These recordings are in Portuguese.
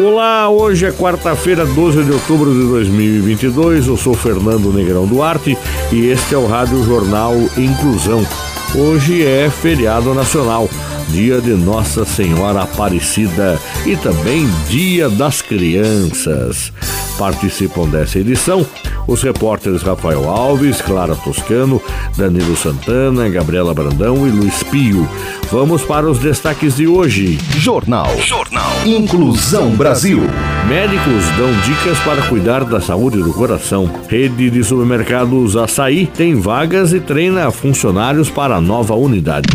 Olá, hoje é quarta-feira, 12 de outubro de 2022. Eu sou Fernando Negrão Duarte e este é o Rádio Jornal Inclusão. Hoje é feriado nacional, dia de Nossa Senhora Aparecida e também Dia das Crianças. Participam dessa edição os repórteres Rafael Alves, Clara Toscano, Danilo Santana, Gabriela Brandão e Luiz Pio. Vamos para os destaques de hoje. Jornal. Jornal. Inclusão Brasil. Médicos dão dicas para cuidar da saúde do coração. Rede de supermercados Açaí tem vagas e treina funcionários para a nova unidade.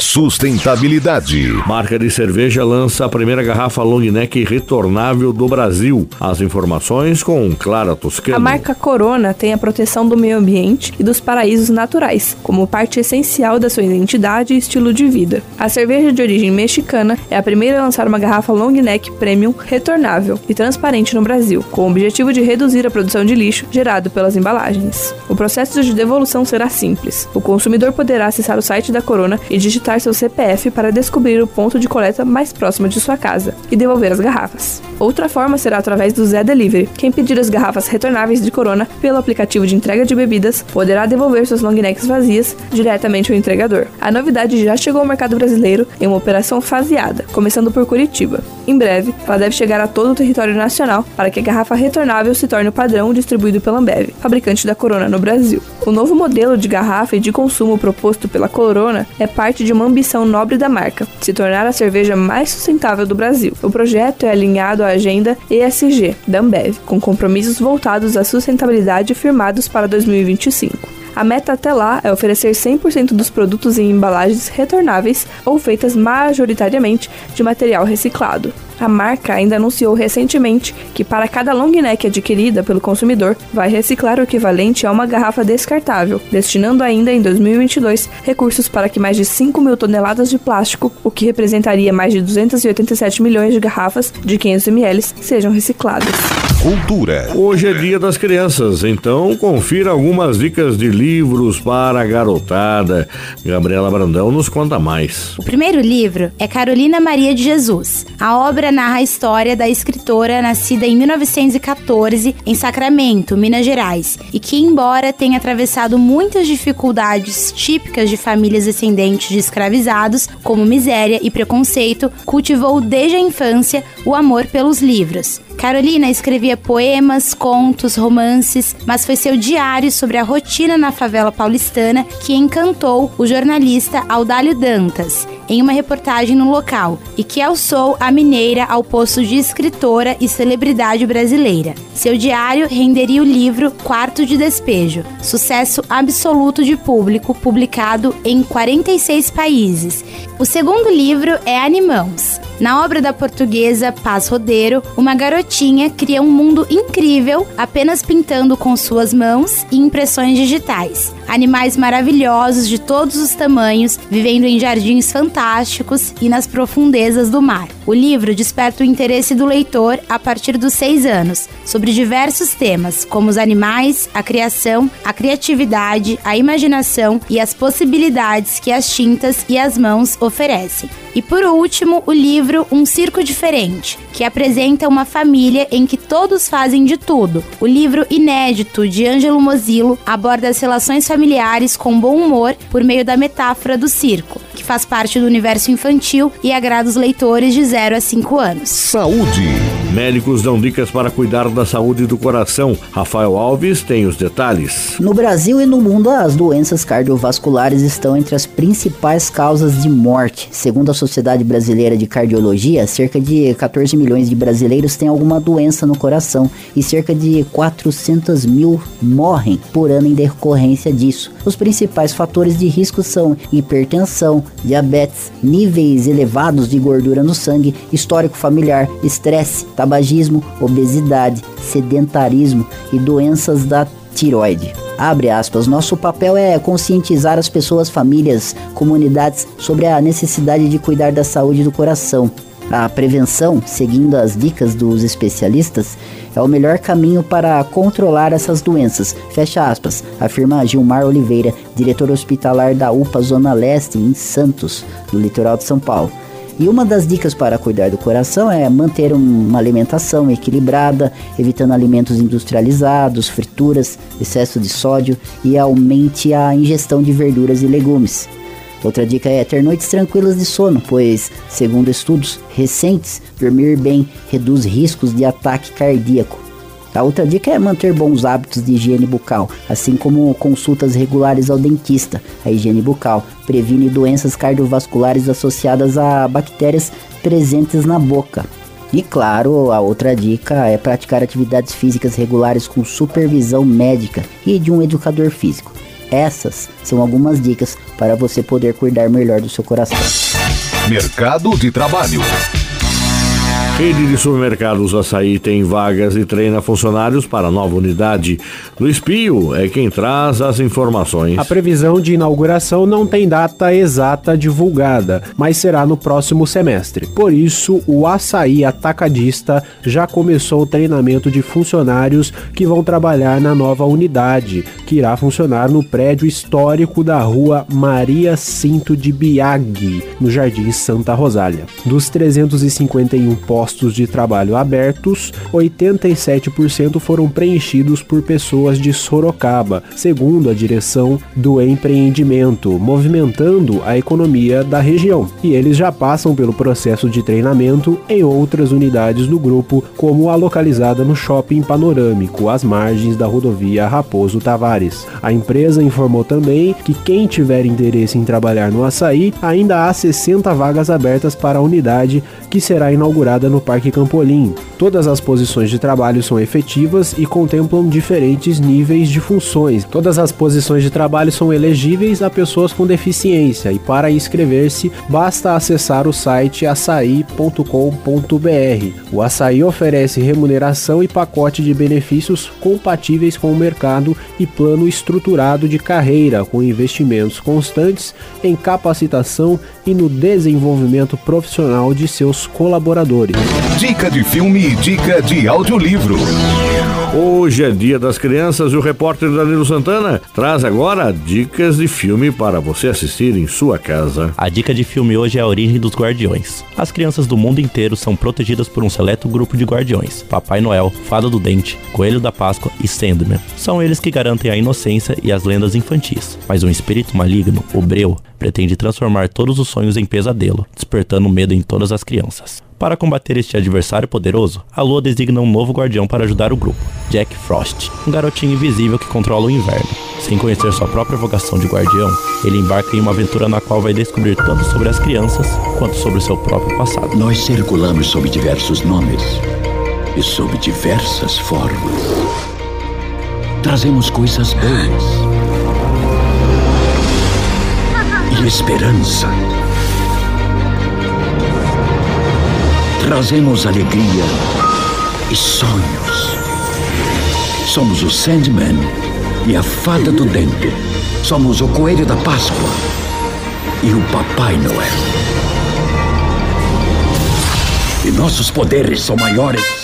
Sustentabilidade. Marca de cerveja lança a primeira garrafa long neck retornável do Brasil. As informações com Clara Toscano. A marca Corona tem a proteção do meio ambiente e dos paraísos naturais, como parte essencial da sua identidade e estilo de vida. A cerveja de origem mexicana é a primeira a lançar uma garrafa long neck premium retornável e transparente no Brasil, com o objetivo de reduzir a produção de lixo gerado pelas embalagens. O processo de devolução será simples. O consumidor poderá acessar o site da Corona e digitar seu CPF para descobrir o ponto de coleta mais próximo de sua casa e devolver as garrafas. Outra forma será através do Zé Delivery. Quem pedir as garrafas retornáveis de Corona pelo aplicativo de entrega de bebidas poderá devolver suas long necks vazias diretamente ao entregador. A novidade já chegou ao mercado brasileiro em uma operação faseada, começando por Curitiba. Em breve, ela deve chegar a todo o território nacional para que a garrafa retornável se torne o padrão distribuído pela Ambev, fabricante da Corona no Brasil. O novo modelo de garrafa e de consumo proposto pela Corona é parte de uma ambição nobre da marca, se tornar a cerveja mais sustentável do Brasil. O projeto é alinhado agenda ESG da Ambev, com compromissos voltados à sustentabilidade firmados para 2025. A meta até lá é oferecer 100% dos produtos em embalagens retornáveis ou feitas majoritariamente de material reciclado. A marca ainda anunciou recentemente que para cada long neck adquirida pelo consumidor, vai reciclar o equivalente a uma garrafa descartável, destinando ainda em 2022 recursos para que mais de 5 mil toneladas de plástico, o que representaria mais de 287 milhões de garrafas de 500 ml, sejam recicladas. Cultura. Hoje é dia das crianças, então confira algumas dicas de livros para a garotada. Gabriela Brandão nos conta mais. O primeiro livro é Carolina Maria de Jesus. A obra narra a história da escritora nascida em 1914 em Sacramento, Minas Gerais, e que, embora tenha atravessado muitas dificuldades típicas de famílias descendentes de escravizados, como miséria e preconceito, cultivou desde a infância o amor pelos livros. Carolina escrevia poemas, contos, romances, mas foi seu diário sobre a rotina na favela paulistana que encantou o jornalista Audálio Dantas em uma reportagem no local e que alçou a mineira ao posto de escritora e celebridade brasileira. Seu diário renderia o livro Quarto de Despejo, sucesso absoluto de público, publicado em 46 países. O segundo livro é Animãos. Na obra da portuguesa Paz Rodeiro, uma garotinha cria um mundo incrível apenas pintando com suas mãos e impressões digitais. Animais maravilhosos de todos os tamanhos, vivendo em jardins fantásticos e nas profundezas do mar. O livro desperta o interesse do leitor a partir dos seis anos, sobre diversos temas, como os animais, a criação, a criatividade, a imaginação e as possibilidades que as tintas e as mãos oferecem. E por último, o livro Um Circo Diferente, que apresenta uma família em que todos fazem de tudo. O livro inédito de Ângelo Mozilo aborda as relações familiares com bom humor por meio da metáfora do circo, que faz parte do universo infantil e agrada os leitores de 0 a 5 anos. Saúde. Médicos dão dicas para cuidar da saúde do coração. Rafael Alves tem os detalhes. No Brasil e no mundo, as doenças cardiovasculares estão entre as principais causas de morte. Segundo a Sociedade Brasileira de Cardiologia, cerca de 14 milhões de brasileiros têm alguma doença no coração e cerca de 400 mil morrem por ano em decorrência disso. Os principais fatores de risco são hipertensão, diabetes, níveis elevados de gordura no sangue, histórico familiar, estresse, tabagismo, obesidade, sedentarismo e doenças da tiroide. Abre aspas, nosso papel é conscientizar as pessoas, famílias, comunidades sobre a necessidade de cuidar da saúde do coração. A prevenção, seguindo as dicas dos especialistas, é o melhor caminho para controlar essas doenças. Fecha aspas, afirma Gilmar Oliveira, diretor hospitalar da UPA Zona Leste, em Santos, no litoral de São Paulo. E uma das dicas para cuidar do coração é manter uma alimentação equilibrada, evitando alimentos industrializados, frituras, excesso de sódio e aumente a ingestão de verduras e legumes. Outra dica é ter noites tranquilas de sono, pois, segundo estudos recentes, dormir bem reduz riscos de ataque cardíaco. A outra dica é manter bons hábitos de higiene bucal, assim como consultas regulares ao dentista. A higiene bucal previne doenças cardiovasculares associadas a bactérias presentes na boca. E claro, a outra dica é praticar atividades físicas regulares com supervisão médica e de um educador físico. Essas são algumas dicas para você poder cuidar melhor do seu coração. Mercado de Trabalho. Rede de supermercados Açaí tem vagas e treina funcionários para nova unidade. Luiz Pio é quem traz as informações. A previsão de inauguração não tem data exata divulgada, mas será no próximo semestre. Por isso, o Açaí Atacadista já começou o treinamento de funcionários que vão trabalhar na nova unidade, que irá funcionar no prédio histórico da rua Maria Cinto de Biag, no Jardim Santa Rosália. Dos 351 postos postos de trabalho abertos, 87% foram preenchidos por pessoas de Sorocaba, segundo a direção do empreendimento, movimentando a economia da região. E eles já passam pelo processo de treinamento em outras unidades do grupo, como a localizada no Shopping Panorâmico, às margens da rodovia Raposo Tavares. A empresa informou também que quem tiver interesse em trabalhar no açaí, ainda há 60 vagas abertas para a unidade que será inaugurada no Parque Campolim. Todas as posições de trabalho são efetivas e contemplam diferentes níveis de funções. Todas as posições de trabalho são elegíveis a pessoas com deficiência e para inscrever-se basta acessar o site açaí.com.br. O Açaí oferece remuneração e pacote de benefícios compatíveis com o mercado e plano estruturado de carreira com investimentos constantes em capacitação e no desenvolvimento profissional de seus colaboradores. Dica de filme e dica de audiolivro. Hoje é dia das crianças e o repórter Danilo Santana traz agora dicas de filme para você assistir em sua casa. A dica de filme hoje é a origem dos guardiões. As crianças do mundo inteiro são protegidas por um seleto grupo de guardiões: Papai Noel, Fada do Dente, Coelho da Páscoa e Sandman. São eles que garantem a inocência e as lendas infantis. Mas um espírito maligno, o Breu, pretende transformar todos os sonhos em pesadelo, despertando medo em todas as crianças. Para combater este adversário poderoso, a Lua designa um novo guardião para ajudar o grupo, Jack Frost, um garotinho invisível que controla o inverno. Sem conhecer sua própria vocação de guardião, ele embarca em uma aventura na qual vai descobrir tanto sobre as crianças quanto sobre seu próprio passado. Nós circulamos sob diversos nomes e sob diversas formas. Trazemos coisas boas e esperança. Trazemos alegria e sonhos. Somos o Sandman e a Fada do Dente. Somos o Coelho da Páscoa e o Papai Noel. E nossos poderes são maiores.